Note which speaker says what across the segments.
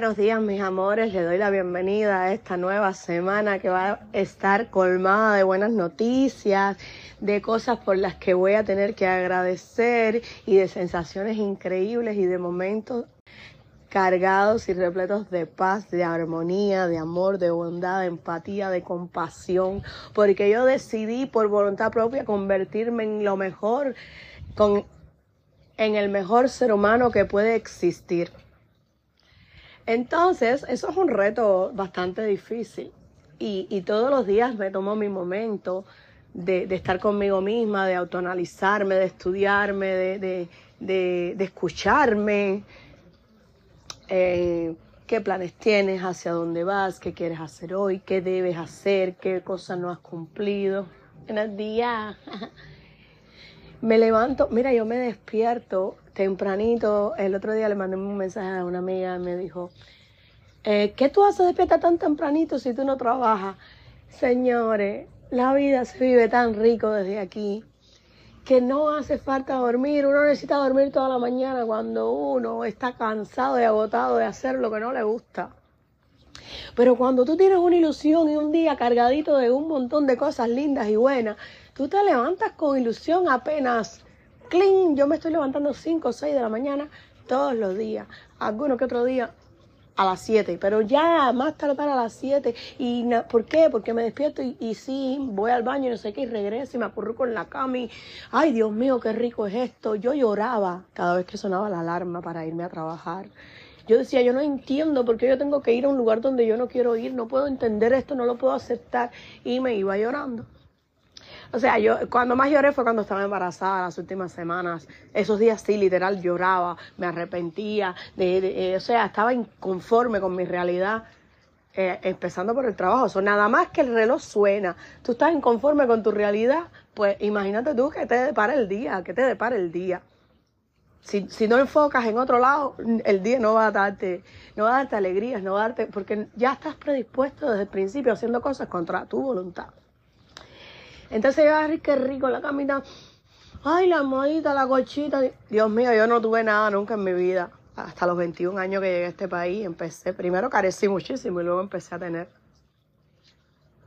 Speaker 1: buenos días mis amores, les doy la bienvenida a esta nueva semana que va a estar colmada de buenas noticias, de cosas por las que voy a tener que agradecer y de sensaciones increíbles y de momentos cargados y repletos de paz, de armonía, de amor, de bondad, de empatía, de compasión, porque yo decidí por voluntad propia convertirme en lo mejor, con, en el mejor ser humano que puede existir. Entonces, eso es un reto bastante difícil. Y, todos los días me tomo mi momento de, estar conmigo misma, de autoanalizarme, de estudiarme, de, de escucharme. Eh, qué planes tienes, hacia dónde vas, qué quieres hacer hoy, qué debes hacer, qué cosas no has cumplido. En el día me levanto, mira, yo me despierto tempranito. El otro día le mandé un mensaje a una amiga y me dijo, eh, ¿qué tú haces despierta tan tempranito si tú no trabajas? Señores, la vida se vive tan rico desde aquí que no hace falta dormir. Uno necesita dormir toda la mañana cuando uno está cansado y agotado de hacer lo que no le gusta. Pero cuando tú tienes una ilusión y un día cargadito de un montón de cosas lindas y buenas, tú te levantas con ilusión apenas clean, yo me estoy levantando 5 o 6 de la mañana todos los días. Algunos que otro día a las 7, pero ya más tarde a las 7. ¿Y por qué? Porque me despierto y, y, sí, voy al baño y no sé qué, y regreso y me acurruco en la cama y, ay Dios mío, qué rico es esto. Yo lloraba cada vez que sonaba la alarma para irme a trabajar. Yo decía, yo no entiendo por qué yo tengo que ir a un lugar donde yo no quiero ir, no puedo entender esto, no lo puedo aceptar. Y me iba llorando. O sea, yo cuando más lloré fue cuando estaba embarazada las últimas semanas. Esos días sí, literal, lloraba, me arrepentía, de, eh, o sea, estaba inconforme con mi realidad. Eh, empezando por el trabajo, o nada más que el reloj suena, tú estás inconforme con tu realidad, pues imagínate tú que te depara el día, que te depara el día. Si, si, no enfocas en otro lado, el día no va a darte, no va a darte alegrías, no va a darte, porque ya estás predispuesto desde el principio haciendo cosas contra tu voluntad. Entonces yo, ay, qué rico la camita. Ay, la almohadita, la cochita. Dios mío, yo no tuve nada nunca en mi vida. Hasta los 21 años que llegué a este país, empecé, primero carecí muchísimo y luego empecé a tener.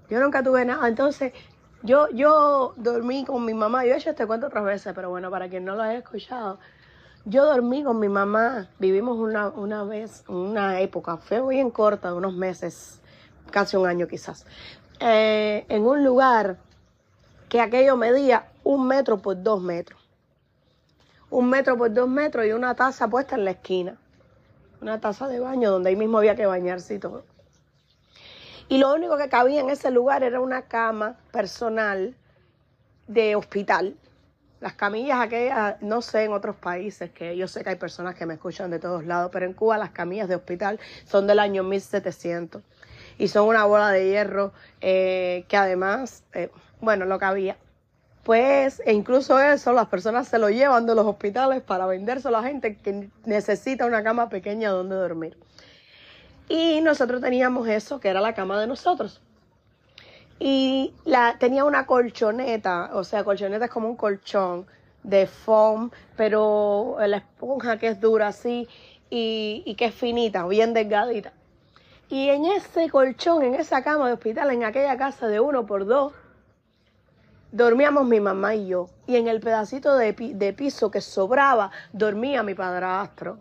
Speaker 1: Yo nunca tuve nada. Entonces, yo, yo dormí con mi mamá. Yo he hecho este cuento otras veces, pero bueno, para quien no lo haya escuchado. Yo dormí con mi mamá. Vivimos una, una vez, una época, fue bien corta, unos meses, casi un año quizás, eh, en un lugar que aquello medía un metro por dos metros. Un metro por dos metros y una taza puesta en la esquina. Una taza de baño donde ahí mismo había que bañarse y todo. Y lo único que cabía en ese lugar era una cama personal de hospital. Las camillas aquellas, no sé en otros países, que yo sé que hay personas que me escuchan de todos lados, pero en Cuba las camillas de hospital son del año 1700 y son una bola de hierro eh, que además, eh, bueno, lo que había. Pues, e incluso eso, las personas se lo llevan de los hospitales para vendérselo a la gente que necesita una cama pequeña donde dormir. Y nosotros teníamos eso, que era la cama de nosotros. Y la, tenía una colchoneta, o sea, colchoneta es como un colchón de foam, pero la esponja que es dura así y, y que es finita, bien delgadita. Y en ese colchón, en esa cama de hospital, en aquella casa de uno por dos, dormíamos mi mamá y yo. Y en el pedacito de, de piso que sobraba, dormía mi padrastro.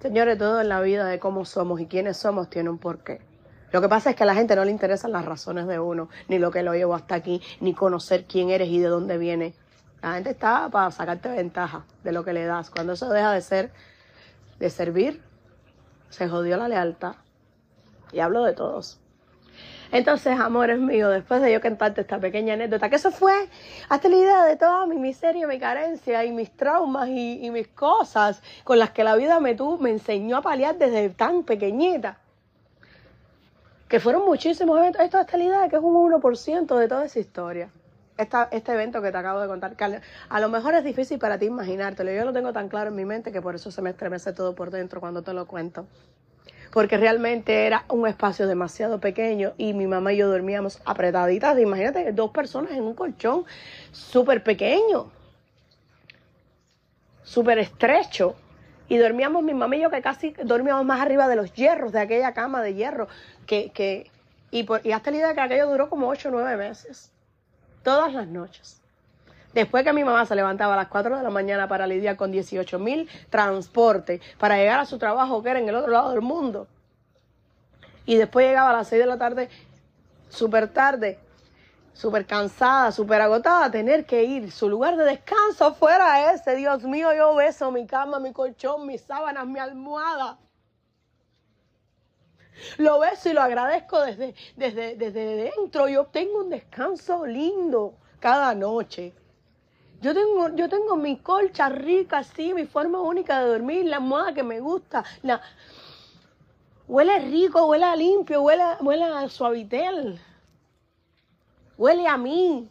Speaker 1: Señores, todo en la vida de cómo somos y quiénes somos tiene un porqué. Lo que pasa es que a la gente no le interesan las razones de uno, ni lo que lo llevó hasta aquí, ni conocer quién eres y de dónde viene. La gente está para sacarte ventaja de lo que le das. Cuando eso deja de ser, de servir, se jodió la lealtad. Y hablo de todos. Entonces, amores míos, después de yo cantarte esta pequeña anécdota, que eso fue hasta la idea de toda mi miseria, mi carencia y mis traumas y, mis cosas con las que la vida me, tuvo, me enseñó a paliar desde tan pequeñita. Que fueron muchísimos eventos. Esto hasta la idea que es un 1% de toda esa historia. este evento que te acabo de contar, que a lo mejor es difícil para ti imaginártelo. Yo lo tengo tan claro en mi mente que por eso se me estremece todo por dentro cuando te lo cuento porque realmente era un espacio demasiado pequeño y mi mamá y yo dormíamos apretaditas. Imagínate, dos personas en un colchón súper pequeño, súper estrecho. Y dormíamos mi mamá y yo que casi dormíamos más arriba de los hierros, de aquella cama de hierro, que, que y, hasta la idea que aquello duró como ocho o nueve meses, todas las noches. Después que mi mamá se levantaba a las 4 de la mañana para lidiar con 18 mil transportes para llegar a su trabajo que era en el otro lado del mundo. Y después llegaba a las 6 de la tarde, súper tarde, súper cansada, súper agotada, tener que ir. Su lugar de descanso fuera ese. Dios mío, yo beso mi cama, mi colchón, mis sábanas, mi almohada. Lo beso y lo agradezco desde, desde, desde dentro. Yo tengo un descanso lindo cada noche. Yo tengo, yo tengo mi colcha rica, así, mi forma única de dormir, la almohada que me gusta. La... Huele rico, huele limpio, huele, huele a suavitel. Huele a mí.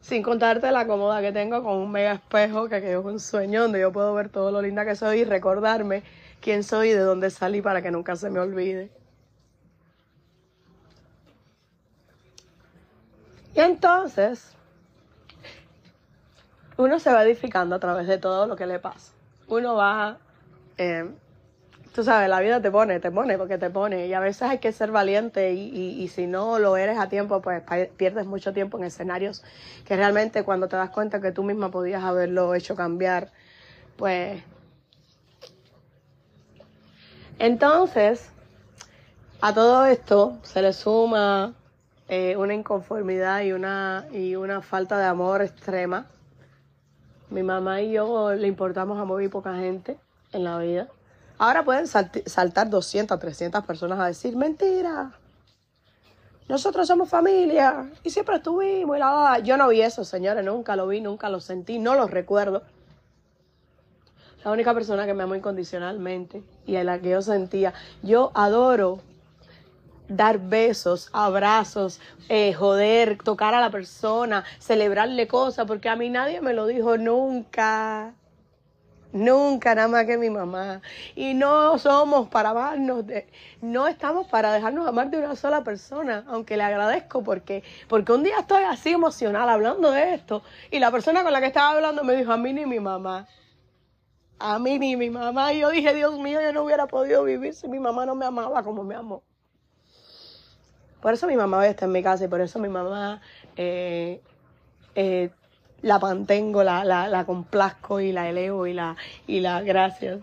Speaker 1: Sin contarte la cómoda que tengo con un mega espejo que quedó un sueño donde yo puedo ver todo lo linda que soy y recordarme quién soy y de dónde salí para que nunca se me olvide. Y entonces, uno se va edificando a través de todo lo que le pasa. Uno va, eh, tú sabes, la vida te pone, te pone porque te pone. Y a veces hay que ser valiente y, y, si no lo eres a tiempo, pues pierdes mucho tiempo en escenarios que realmente cuando te das cuenta que tú misma podías haberlo hecho cambiar, pues... Entonces, a todo esto se le suma eh, una inconformidad y una, y una falta de amor extrema mi mamá y yo le importamos a muy poca gente en la vida. Ahora pueden saltar 200, 300 personas a decir, mentira, nosotros somos familia y siempre estuvimos. Y la... Yo no vi eso, señores, nunca lo vi, nunca lo sentí, no lo recuerdo. La única persona que me amó incondicionalmente y a la que yo sentía, yo adoro dar besos, abrazos, eh, joder, tocar a la persona, celebrarle cosas, porque a mí nadie me lo dijo nunca. Nunca, nada más que mi mamá. Y no somos para amarnos, de, no estamos para dejarnos amar de una sola persona, aunque le agradezco porque, porque un día estoy así emocional hablando de esto y la persona con la que estaba hablando me dijo a mí ni mi mamá. A mí ni mi mamá. Y yo dije, Dios mío, yo no hubiera podido vivir si mi mamá no me amaba como me amó. Por eso mi mamá hoy está en mi casa y por eso mi mamá eh, eh, la mantengo, la, la, la, complazco y la elevo y la, y la gracias.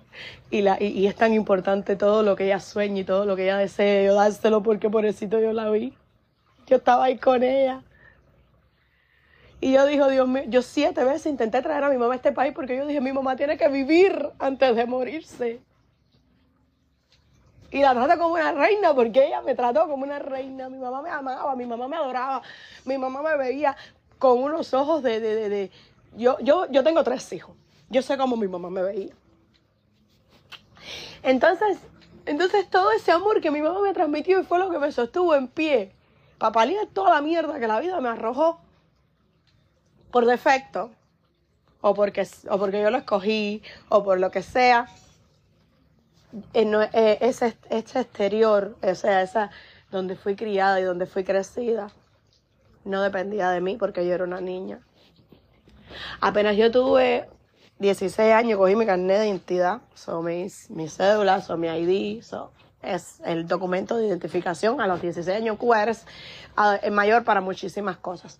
Speaker 1: Y, la, y, es tan importante todo lo que ella sueña y todo lo que ella desea, yo dárselo porque por eso yo la vi. Yo estaba ahí con ella. Y yo dije, Dios mío, yo siete veces intenté traer a mi mamá a este país porque yo dije, mi mamá tiene que vivir antes de morirse y la trato como una reina porque ella me trató como una reina. Mi mamá me amaba, mi mamá me adoraba, mi mamá me veía con unos ojos de... de, de, Yo, yo, yo tengo tres hijos. Yo sé cómo mi mamá me veía. Entonces, entonces todo ese amor que mi mamá me transmitió y fue lo que me sostuvo en pie para paliar toda la mierda que la vida me arrojó por defecto o porque, o porque yo lo escogí o por lo que sea eh, ese, este exterior, o sea, esa donde fui criada y donde fui crecida, no dependía de mí porque yo era una niña. Apenas yo tuve 16 años, cogí mi carnet de identidad, son mis, mis cédulas, son mi ID, es el documento de identificación a los 16 años, QR es mayor para muchísimas cosas.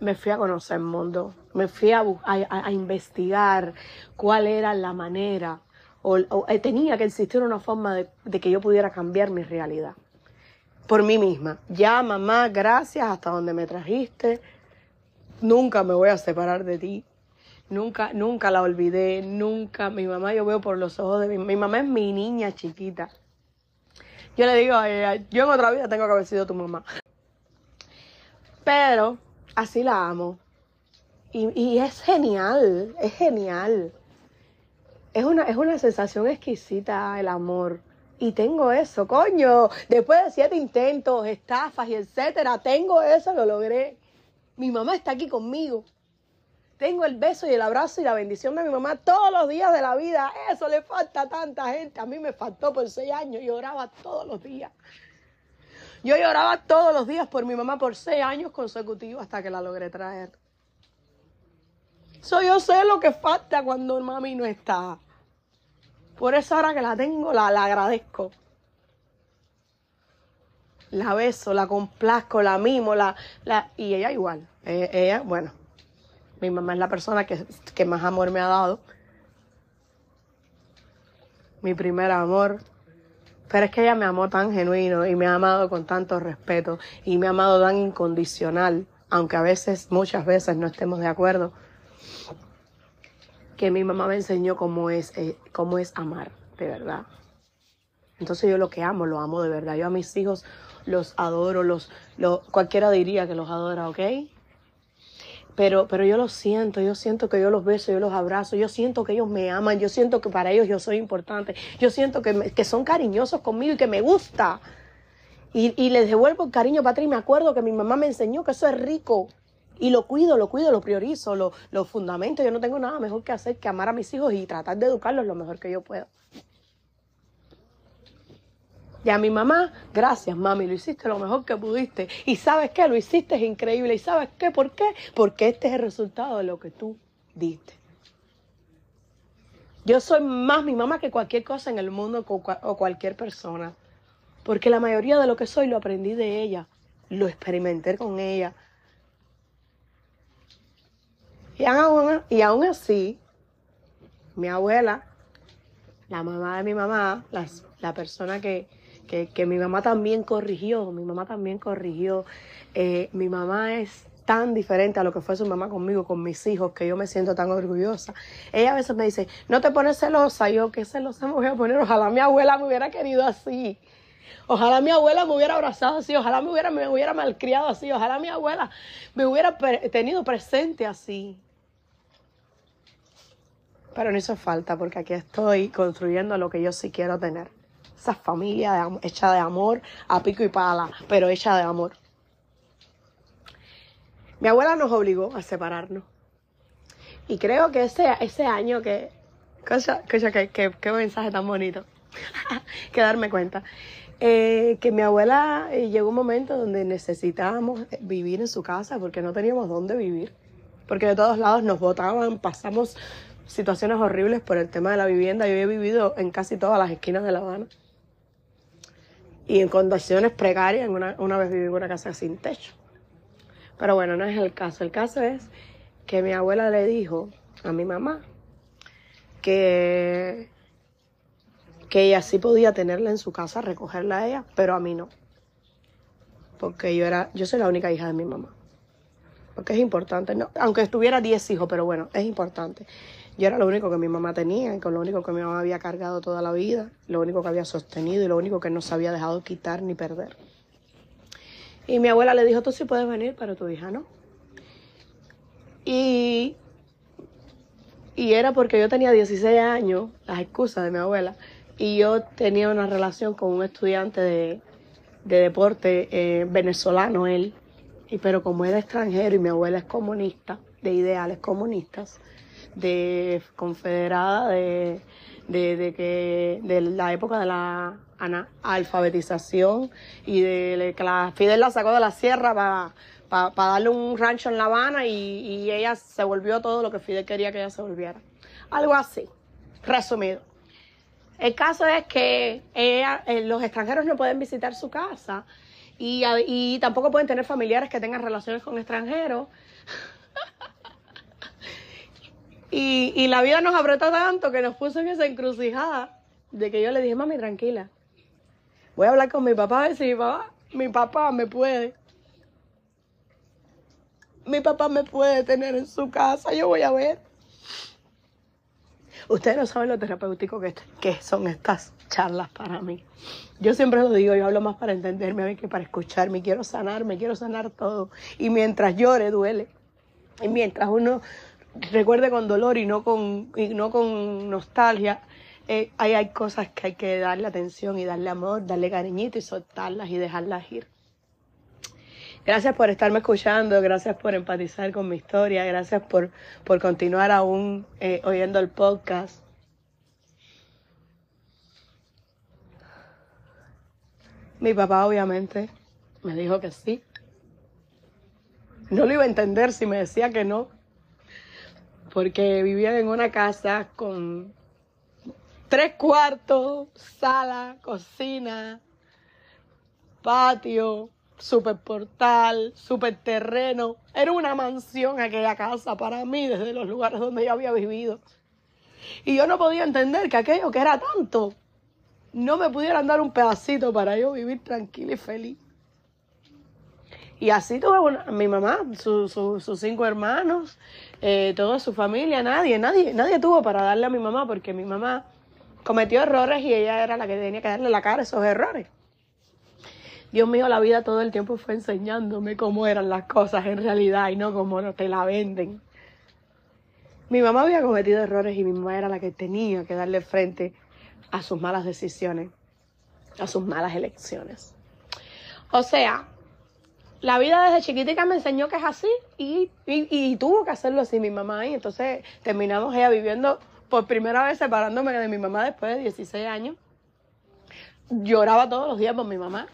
Speaker 1: Me fui a conocer el mundo, me fui a, a investigar cuál era la manera o, eh, tenía que existir una forma de, que yo pudiera cambiar mi realidad por mí misma. Ya, mamá, gracias hasta donde me trajiste. Nunca me voy a separar de ti. Nunca, nunca la olvidé, nunca. Mi mamá yo veo por los ojos de mi, mi mamá es mi niña chiquita. Yo le digo, yo en otra vida tengo que haber sido tu mamá. Pero así la amo. Y es genial, es genial es una, es una sensación exquisita el amor. Y tengo eso, coño. Después de siete intentos, estafas y etcétera, tengo eso, lo logré. Mi mamá está aquí conmigo. Tengo el beso y el abrazo y la bendición de mi mamá todos los días de la vida. Eso le falta a tanta gente. A mí me faltó por seis años. Lloraba todos los días. Yo lloraba todos los días por mi mamá por seis años consecutivos hasta que la logré traer. So, yo sé lo que falta cuando mami no está. Por eso ahora que la tengo, la, la agradezco. La beso, la complazco, la mimo, la, la, y ella igual. Eh, ella, bueno, mi mamá es la persona que, que más amor me ha dado. Mi primer amor. Pero es que ella me amó tan genuino y me ha amado con tanto respeto y me ha amado tan incondicional, aunque a veces, muchas veces no estemos de acuerdo, que mi mamá me enseñó cómo es, eh, cómo es amar, de verdad. Entonces yo lo que amo, lo amo de verdad. Yo a mis hijos los adoro, los, cualquiera diría que los adora, ¿ok? Pero, pero yo lo siento, yo siento que yo los beso, yo los abrazo, yo siento que ellos me aman, yo siento que para ellos yo soy importante, yo siento que, que son cariñosos conmigo y que me gusta. Y, y les devuelvo el cariño, Patri, me acuerdo que mi mamá me enseñó que eso es rico. Y lo cuido, lo cuido, lo priorizo, lo, lo fundamento. Yo no tengo nada mejor que hacer que amar a mis hijos y tratar de educarlos lo mejor que yo puedo. Y a mi mamá, gracias mami, lo hiciste lo mejor que pudiste. Y sabes qué, lo hiciste es increíble. Y sabes qué, ¿por qué? Porque este es el resultado de lo que tú diste. Yo soy más mi mamá que cualquier cosa en el mundo o cualquier persona. Porque la mayoría de lo que soy lo aprendí de ella. Lo experimenté con ella. Y aún, y aún así, mi abuela, la mamá de mi mamá, la persona que, que, mi mamá también corrigió, mi mamá también corrigió. Eh, mi mamá es tan diferente a lo que fue su mamá conmigo, con mis hijos, que yo me siento tan orgullosa. Ella a veces me dice, no te pones celosa. Yo, ¿qué celosa me voy a poner? Ojalá mi abuela me hubiera querido así. Ojalá mi abuela me hubiera abrazado así. Ojalá me hubiera, me hubiera malcriado así. Ojalá mi abuela me hubiera tenido presente así. Pero no hizo falta porque aquí estoy construyendo lo que yo sí quiero tener esa familia hecha de amor, a pico y pala, pero hecha de amor. Mi abuela nos obligó a separarnos. Y creo que ese, ese año que... Cosa, que, mensaje tan bonito. que darme cuenta. Eh, que mi abuela eh, llegó un momento donde necesitábamos vivir en su casa porque no teníamos dónde vivir. Porque de todos lados nos votaban, pasamos situaciones horribles por el tema de la vivienda. Yo he vivido en casi todas las esquinas de La Habana y en condiciones precarias. Una, una vez viví en una casa sin techo. Pero bueno, no es el caso. El caso es que mi abuela le dijo a mi mamá que, que ella sí podía tenerla en su casa, recogerla a ella, pero a mí no. Porque yo era, yo soy la única hija de mi mamá. Porque es importante, no, aunque estuviera 10 hijos, pero bueno, es importante. Yo era lo único que mi mamá tenía, y lo único que mi mamá había cargado toda la vida, lo único que había sostenido y lo único que no se había dejado quitar ni perder. Y mi abuela le dijo, tú sí puedes venir, pero tu hija no. Y, y era porque yo tenía 16 años, las excusas de mi abuela, y yo tenía una relación con un estudiante de, deporte eh, venezolano, él, y, pero como era extranjero y mi abuela es comunista, de ideales comunistas, de confederada de, de, que de la época de la alfabetización y de que la Fidel la sacó de la sierra para para darle un rancho en La Habana y, y, ella se volvió todo lo que Fidel quería que ella se volviera. Algo así, resumido. El caso es que ella, eh, los extranjeros no pueden visitar su casa y, y tampoco pueden tener familiares que tengan relaciones con extranjeros. Y, la vida nos apretó tanto que nos puso en esa encrucijada de que yo le dije, mami, tranquila. Voy a hablar con mi papá a ver si mi papá, mi papá me puede. Mi papá me puede tener en su casa, yo voy a ver. Ustedes no saben lo terapéutico que, que son estas charlas para mí. Yo siempre lo digo, yo hablo más para entenderme que para escucharme. Quiero sanarme, quiero sanar todo. Y mientras llore, duele. Y mientras uno recuerde con dolor y no con, no con nostalgia, eh, hay cosas que hay que darle atención y darle amor, darle cariñito y soltarlas y dejarlas ir. Gracias por estarme escuchando, gracias por empatizar con mi historia, gracias por, por continuar aún eh, oyendo el podcast. Mi papá obviamente me dijo que sí. No lo iba a entender si me decía que no, porque vivían en una casa con tres cuartos, sala, cocina, patio, super portal, super terreno. Era una mansión aquella casa para mí desde los lugares donde yo había vivido. Y yo no podía entender que aquello que era tanto, no me pudieran dar un pedacito para yo vivir tranquila y feliz. Y así tuve mi mamá, sus cinco hermanos, eh, toda su familia, nadie, nadie, nadie tuvo para darle a mi mamá porque mi mamá cometió errores y ella era la que tenía que darle la cara a esos errores. Dios mío, la vida todo el tiempo fue enseñándome cómo eran las cosas en realidad y no cómo no te la venden. Mi mamá había cometido errores y mi mamá era la que tenía que darle frente a sus malas decisiones, a sus malas elecciones. O sea, la vida desde chiquitica me enseñó que es así y, y, tuvo que hacerlo así mi mamá. Y entonces terminamos ella viviendo por primera vez separándome de mi mamá después de 16 años. Lloraba todos los días por mi mamá.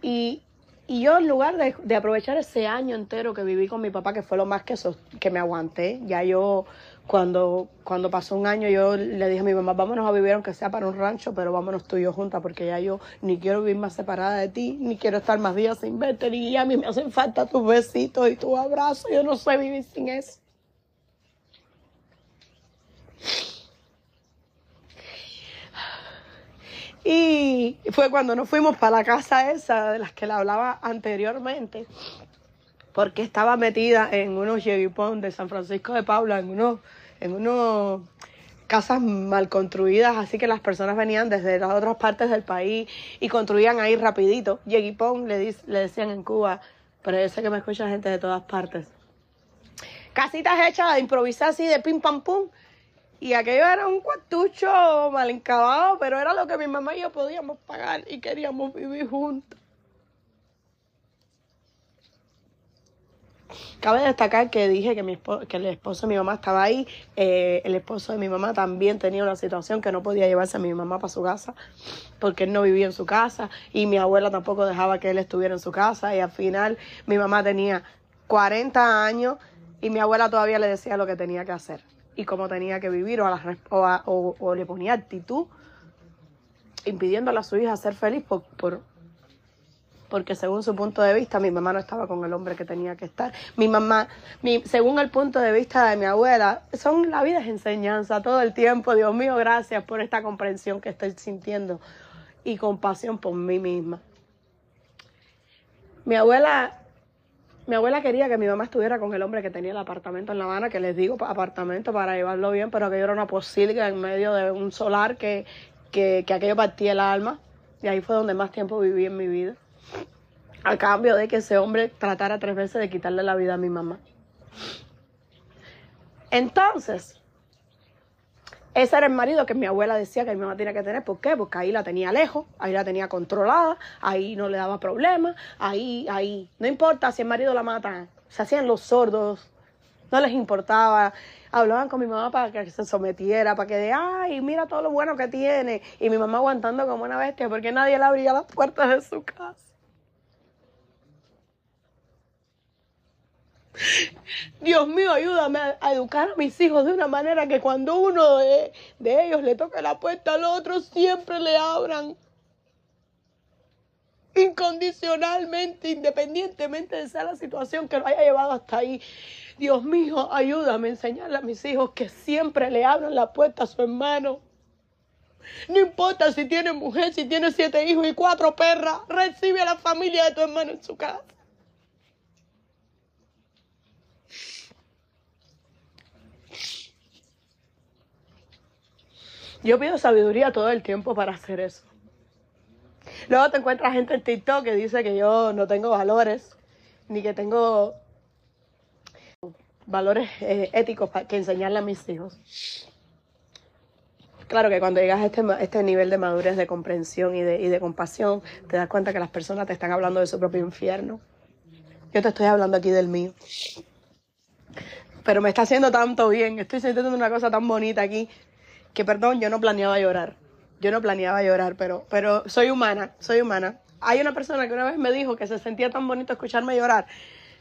Speaker 1: Y, y yo en lugar de, de, aprovechar ese año entero que viví con mi papá, que fue lo más que, que me aguanté, ya yo cuando, cuando pasó un año yo le dije a mi mamá, vámonos a vivir aunque sea para un rancho, pero vámonos tú y yo juntas porque ya yo ni quiero vivir más separada de ti, ni quiero estar más días sin verte, ni a mí me hacen falta tus besitos y tu abrazo, yo no sé vivir sin eso. Y fue cuando nos fuimos para la casa esa de las que le hablaba anteriormente, porque estaba metida en unos yeguipón de San Francisco de Paula, en unos en unas casas mal construidas, así que las personas venían desde las otras partes del país y construían ahí rapidito. Yeguipón le, le decían en Cuba, pero yo sé que me escucha gente de todas partes. Casitas hechas de improvisar así de pim pam pum. Y aquello era un cuartucho mal encabado, pero era lo que mi mamá y yo podíamos pagar y queríamos vivir juntos. Cabe destacar que dije que, mi que el esposo de mi mamá estaba ahí. Eh, el esposo de mi mamá también tenía una situación que no podía llevarse a mi mamá para su casa porque él no vivía en su casa y mi abuela tampoco dejaba que él estuviera en su casa. Y al final mi mamá tenía 40 años y mi abuela todavía le decía lo que tenía que hacer y cómo tenía que vivir o, o, le ponía actitud impidiéndole a su hija ser feliz por, por, porque según su punto de vista mi mamá no estaba con el hombre que tenía que estar. Mi mamá, mi, según el punto de vista de mi abuela, son la vida es enseñanza todo el tiempo. Dios mío, gracias por esta comprensión que estoy sintiendo y compasión por mí misma. Mi abuela, mi abuela quería que mi mamá estuviera con el hombre que tenía el apartamento en La Habana, que les digo apartamento para llevarlo bien, pero aquello era una posilga en medio de un solar que, que, que aquello partía el alma. Y ahí fue donde más tiempo viví en mi vida a cambio de que ese hombre tratara tres veces de quitarle la vida a mi mamá. Entonces, ese era el marido que mi abuela decía que mi mamá tenía que tener. ¿Por qué? Porque ahí la tenía lejos, ahí la tenía controlada, ahí no le daba problemas, ahí, ahí. No importa si el marido la mata, se hacían los sordos, no les importaba. Hablaban con mi mamá para que se sometiera, para que de, ay, mira todo lo bueno que tiene. Y mi mamá aguantando como una bestia porque nadie le abría las puertas de su casa. Dios mío, ayúdame a, educar a mis hijos de una manera que cuando uno de, ellos le toque la puerta al otro, siempre le abran incondicionalmente, independientemente de sea la situación que lo haya llevado hasta ahí. Dios mío, ayúdame a enseñarle a mis hijos que siempre le abran la puerta a su hermano. No importa si tiene mujer, si tiene siete hijos y cuatro perras, recibe a la familia de tu hermano en su casa. Yo pido sabiduría todo el tiempo para hacer eso. Luego te encuentras gente en TikTok que dice que yo no tengo valores, ni que tengo valores eh, éticos que enseñarle a mis hijos. Claro que cuando llegas a este, este nivel de madurez, de comprensión y de compasión, te das cuenta que las personas te están hablando de su propio infierno. Yo te estoy hablando aquí del mío. Pero me está haciendo tanto bien, estoy sintiendo una cosa tan bonita aquí que perdón, yo no planeaba llorar. Yo no planeaba llorar, pero, pero soy humana, soy humana. Hay una persona que una vez me dijo que se sentía tan bonito escucharme llorar.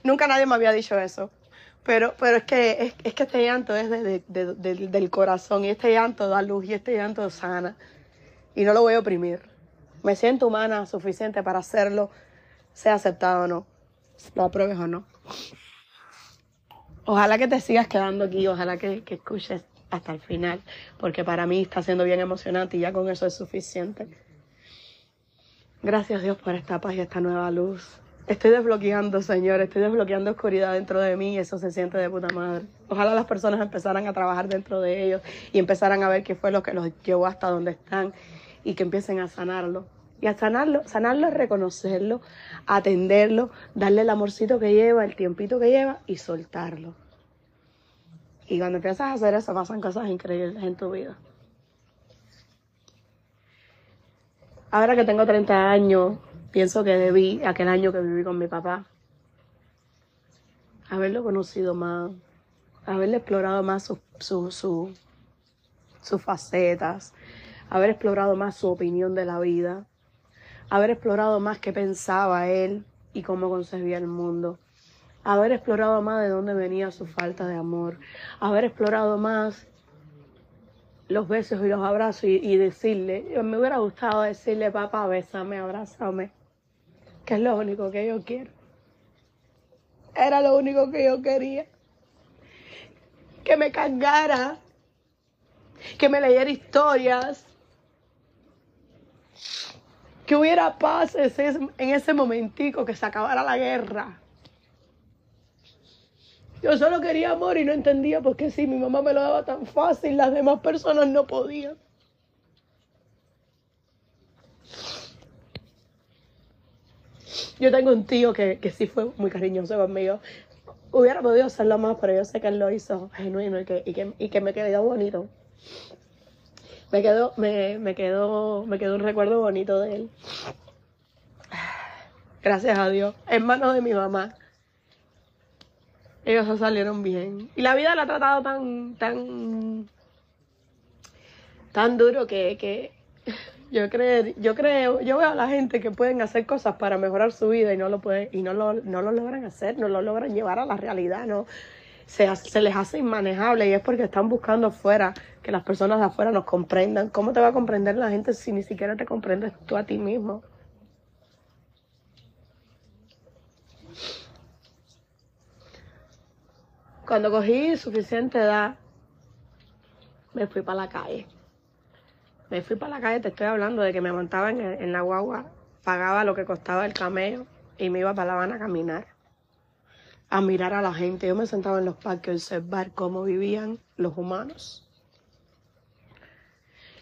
Speaker 1: Nunca nadie me había dicho eso. Pero, pero es que es, que este llanto es de- de- del corazón y este llanto da luz y este llanto sana. Y no lo voy a oprimir. Me siento humana suficiente para hacerlo, sea aceptado o no, lo apruebes o no. Ojalá que te sigas quedando aquí, ojalá que, que escuches hasta el final, porque para mí está siendo bien emocionante y ya con eso es suficiente. Gracias Dios por esta paz y esta nueva luz. Estoy desbloqueando, Señor, estoy desbloqueando oscuridad dentro de mí y eso se siente de puta madre. Ojalá las personas empezaran a trabajar dentro de ellos y empezaran a ver qué fue lo que los llevó hasta donde están y que empiecen a sanarlo. Y a sanarlo, sanarlo es reconocerlo, atenderlo, darle el amorcito que lleva, el tiempito que lleva y soltarlo. Y cuando empiezas a hacer eso pasan cosas increíbles en tu vida. Ahora que tengo 30 años, pienso que debí, aquel año que viví con mi papá, haberlo conocido más, haberle explorado más sus su, su, sus facetas, haber explorado más su opinión de la vida, haber explorado más qué pensaba él y cómo concebía el mundo, haber explorado más de dónde venía su falta de amor, haber explorado más los besos y los abrazos y, y decirle, me hubiera gustado decirle, papá, bésame, abrázame, que es lo único que yo quiero. Era lo único que yo quería. Que me cargara, que me leyera historias, que hubiera paz en ese momentico, que se acabara la guerra. Yo solo quería amor y no entendía por qué si mi mamá me lo daba tan fácil, las demás personas no podían. Yo tengo un tío que, que sí fue muy cariñoso conmigo. Hubiera podido hacerlo más, pero yo sé que él lo hizo genuino y que, y que, y que me quedó bonito. Me quedó, me, me quedó, me quedó un recuerdo bonito de él. Gracias a Dios. Hermano de mi mamá. Ellos no salieron bien. Y la vida la ha tratado tan, tan, tan duro que, que yo creo, yo creo, yo veo a la gente que pueden hacer cosas para mejorar su vida y no lo pueden, y no lo, no lo logran hacer, no lo logran llevar a la realidad, no. Se, se les hace inmanejable y es porque están buscando afuera que las personas de afuera nos comprendan. ¿Cómo te va a comprender la gente si ni siquiera te comprendes tú a ti mismo? Cuando cogí suficiente edad, me fui para la calle. Me fui para la calle, te estoy hablando de que me montaba en, en la guagua, pagaba lo que costaba el camello y me iba para La Habana a caminar, a mirar a la gente. Yo me sentaba en los parques a observar cómo vivían los humanos.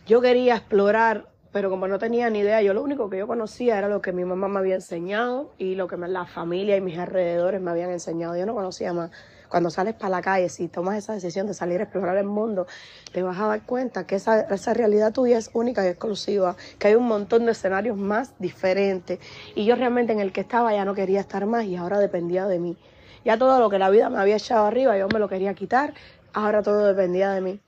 Speaker 1: Yo quería explorar, pero como no tenía ni idea, yo lo único que yo conocía era lo que mi mamá me había enseñado y lo que la familia y mis alrededores me habían enseñado. Yo no conocía más. Cuando sales para la calle, si tomas esa decisión de salir a explorar el mundo, te vas a dar cuenta que esa, realidad tuya es única y exclusiva, que hay un montón de escenarios más diferentes. Y yo realmente en el que estaba ya no quería estar más y ahora dependía de mí. Ya todo lo que la vida me había echado arriba, yo me lo quería quitar, ahora todo dependía de mí.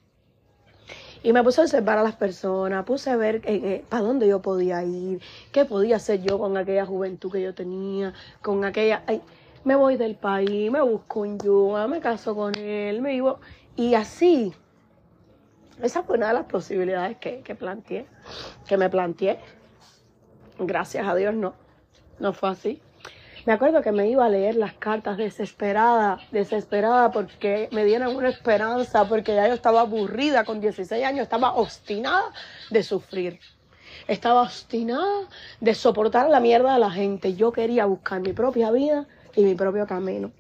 Speaker 1: Y me puse a observar a las personas, puse a ver para dónde yo podía ir, qué podía hacer yo con aquella juventud que yo tenía, con aquella... me voy del país, me busco un yuga, me caso con él, me vivo... Y así, esa fue una de las posibilidades que, que planteé, que me planteé. Gracias a Dios no, no fue así. Me acuerdo que me iba a leer las cartas desesperada, desesperada porque me dieran una esperanza, porque ya yo estaba aburrida con 16 años, estaba obstinada de sufrir. Estaba obstinada de soportar la mierda de la gente. Yo quería buscar mi propia vida y mi propio camino.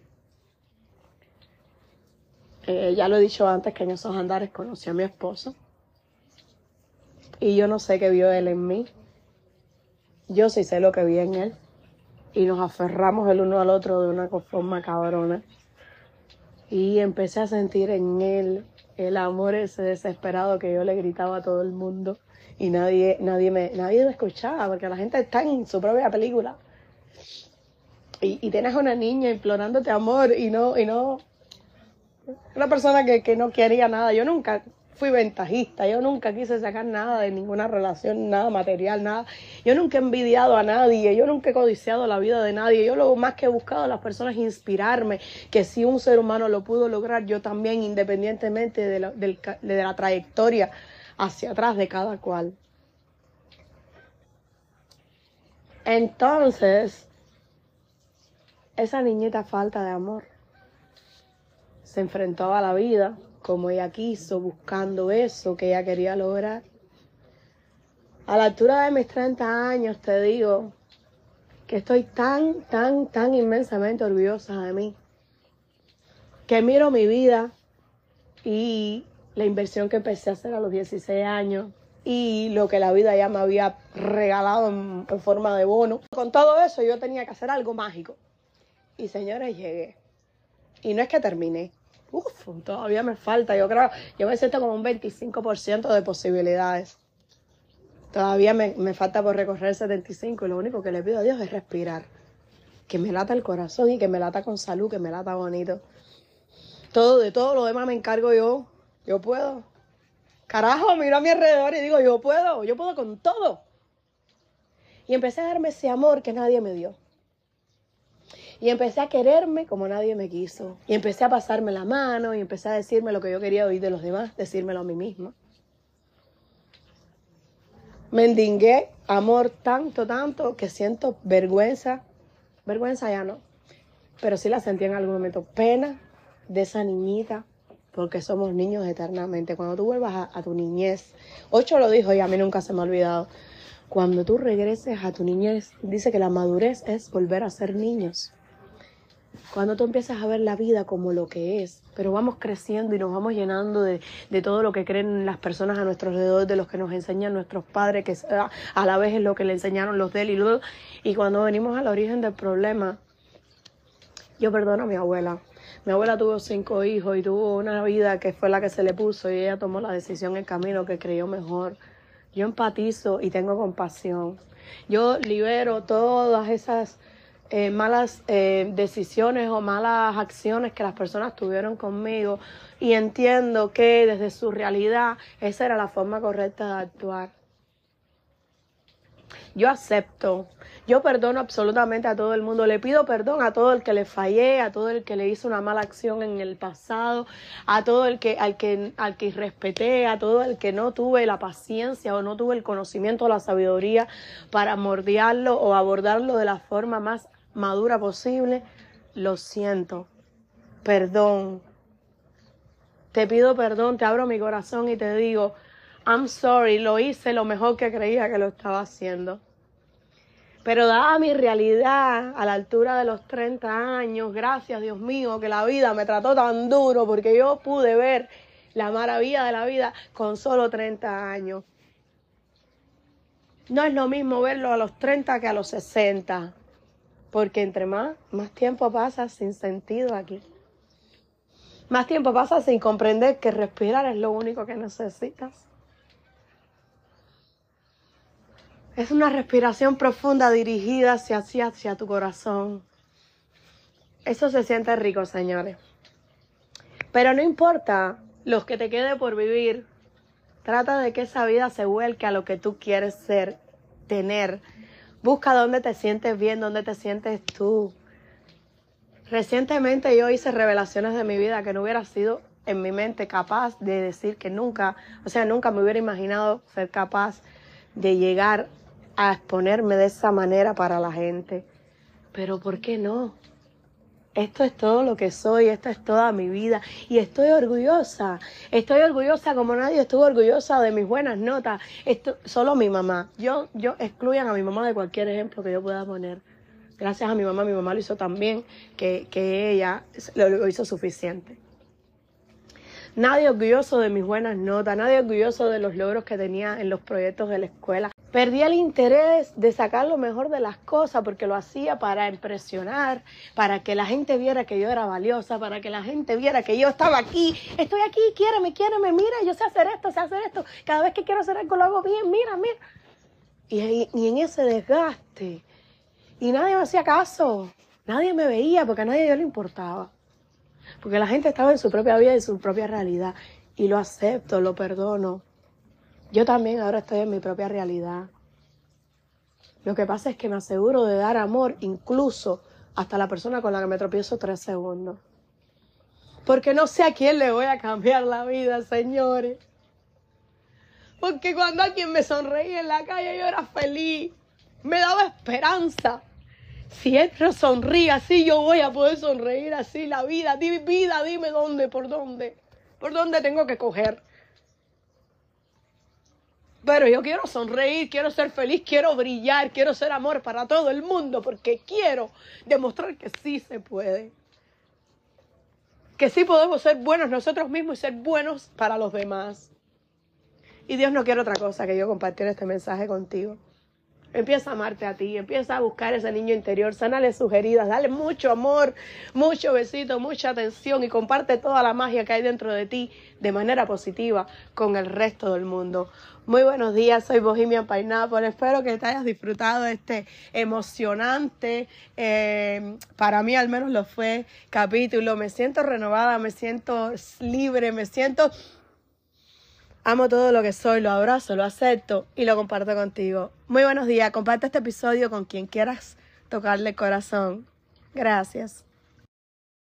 Speaker 1: Eh, ya lo he dicho antes que en esos andares conocí a mi esposo. Y yo no sé qué vio él en mí. Yo sí sé lo que vi en él y nos aferramos el uno al otro de una forma cabrona. Y empecé a sentir en él el amor ese desesperado que yo le gritaba a todo el mundo y nadie, nadie, me, nadie me escuchaba porque la gente está en su propia película. Y, y tienes una niña implorándote amor y no, y no, una persona que, que no quería nada. Yo nunca fui ventajista, yo nunca quise sacar nada de ninguna relación, nada material, nada. Yo nunca he envidiado a nadie, yo nunca he codiciado la vida de nadie. Yo lo más que he buscado a las personas es inspirarme, que si un ser humano lo pudo lograr, yo también, independientemente de la, de la trayectoria hacia atrás de cada cual. Entonces, esa niñita falta de amor se enfrentó a la vida como ella quiso, buscando eso que ella quería lograr. A la altura de mis 30 años te digo que estoy tan, tan, tan inmensamente orgullosa de mí, que miro mi vida y la inversión que empecé a hacer a los 16 años y lo que la vida ya me había regalado en, en forma de bono. Con todo eso yo tenía que hacer algo mágico. Y señores, llegué. Y no es que terminé, Uf, todavía me falta. Yo creo, yo me siento como un 25% de posibilidades. Todavía me, me, falta por recorrer el 75 y lo único que le pido a Dios es respirar. Que me lata el corazón y que me lata con salud, que me lata bonito. Todo, de todo lo demás me encargo yo. Yo puedo. Carajo, miro a mi alrededor y digo, yo puedo, yo puedo con todo. Y empecé a darme ese amor que nadie me dio. Y empecé a quererme como nadie me quiso. Y empecé a pasarme la mano y empecé a decirme lo que yo quería oír de los demás, decírmelo a mí misma. Mendingué amor tanto, tanto que siento vergüenza. Vergüenza ya no. Pero sí la sentí en algún momento. Pena de esa niñita, porque somos niños eternamente. Cuando tú vuelvas a, a, tu niñez, Ocho lo dijo y a mí nunca se me ha olvidado. Cuando tú regreses a tu niñez, dice que la madurez es volver a ser niños. Cuando tú empiezas a ver la vida como lo que es, pero vamos creciendo y nos vamos llenando de, de todo lo que creen las personas a nuestro alrededor, de los que nos enseñan nuestros padres, que a la vez es lo que le enseñaron los de él y luego, y cuando venimos al origen del problema, yo perdono a mi abuela. Mi abuela tuvo cinco hijos y tuvo una vida que fue la que se le puso y ella tomó la decisión el camino que creyó mejor. Yo empatizo y tengo compasión. Yo libero todas esas eh, malas eh, decisiones o malas acciones que las personas tuvieron conmigo. Y entiendo que desde su realidad esa era la forma correcta de actuar. Yo acepto, yo perdono absolutamente a todo el mundo, le pido perdón a todo el que le fallé, a todo el que le hizo una mala acción en el pasado, a todo el que al que al que respeté, a todo el que no tuve la paciencia o no tuve el conocimiento o la sabiduría para mordiarlo o abordarlo de la forma más madura posible, lo siento, perdón. Te pido perdón, te abro mi corazón y te digo, I'm sorry, lo hice lo mejor que creía que lo estaba haciendo. Pero dada mi realidad a la altura de los 30 años, gracias Dios mío que la vida me trató tan duro porque yo pude ver la maravilla de la vida con solo 30 años. No es lo mismo verlo a los 30 que a los 60. Porque entre más, más tiempo pasa sin sentido aquí. Más tiempo pasa sin comprender que respirar es lo único que necesitas. Es una respiración profunda dirigida hacia, hacia, hacia tu corazón. Eso se siente rico, señores. Pero no importa los que te quede por vivir. Trata de que esa vida se vuelque a lo que tú quieres ser, tener, Busca dónde te sientes bien, dónde te sientes tú. Recientemente yo hice revelaciones de mi vida que no hubiera sido en mi mente capaz de decir que nunca, o sea, nunca me hubiera imaginado ser capaz de llegar a exponerme de esa manera para la gente. Pero ¿por qué no? Esto es todo lo que soy, esto es toda mi vida y estoy orgullosa, estoy orgullosa como nadie estuvo orgullosa de mis buenas notas, esto, solo mi mamá, yo, yo excluyan a mi mamá de cualquier ejemplo que yo pueda poner. Gracias a mi mamá, mi mamá lo hizo también, que, que ella lo hizo suficiente. Nadie orgulloso de mis buenas notas, nadie orgulloso de los logros que tenía en los proyectos de la escuela. Perdí el interés de sacar lo mejor de las cosas porque lo hacía para impresionar, para que la gente viera que yo era valiosa, para que la gente viera que yo estaba aquí, estoy aquí, quiéreme, quiéreme, mira, yo sé hacer esto, sé hacer esto, cada vez que quiero hacer algo lo hago bien, mira, mira. Y, y en ese desgaste, y nadie me hacía caso, nadie me veía porque a nadie yo le importaba porque la gente estaba en su propia vida y su propia realidad. y lo acepto, lo perdono. Yo también ahora estoy en mi propia realidad. Lo que pasa es que me aseguro de dar amor incluso hasta la persona con la que me tropiezo tres segundos. Porque no sé a quién le voy a cambiar la vida, señores. Porque cuando alguien me sonreía en la calle yo era feliz. Me daba esperanza. Si él sonríe así, yo voy a poder sonreír así la vida. Dime, vida, dime dónde, por dónde. Por dónde tengo que coger. Pero yo quiero sonreír, quiero ser feliz, quiero brillar, quiero ser amor para todo el mundo, porque quiero demostrar que sí se puede. Que sí podemos ser buenos nosotros mismos y ser buenos para los demás. Y Dios no quiere otra cosa que yo compartir este mensaje contigo. Empieza a amarte a ti, empieza a buscar ese niño interior, sánale sus heridas, dale mucho amor, mucho besito, mucha atención y comparte toda la magia que hay dentro de ti de manera positiva con el resto del mundo. Muy buenos días, soy Bohemian Pineapple. Espero que te hayas disfrutado de este emocionante, eh, para mí al menos lo fue, capítulo. Me siento renovada, me siento libre, me siento Amo todo lo que soy, lo abrazo, lo acepto y lo comparto contigo. Muy buenos días, comparte este episodio con quien quieras tocarle corazón. Gracias.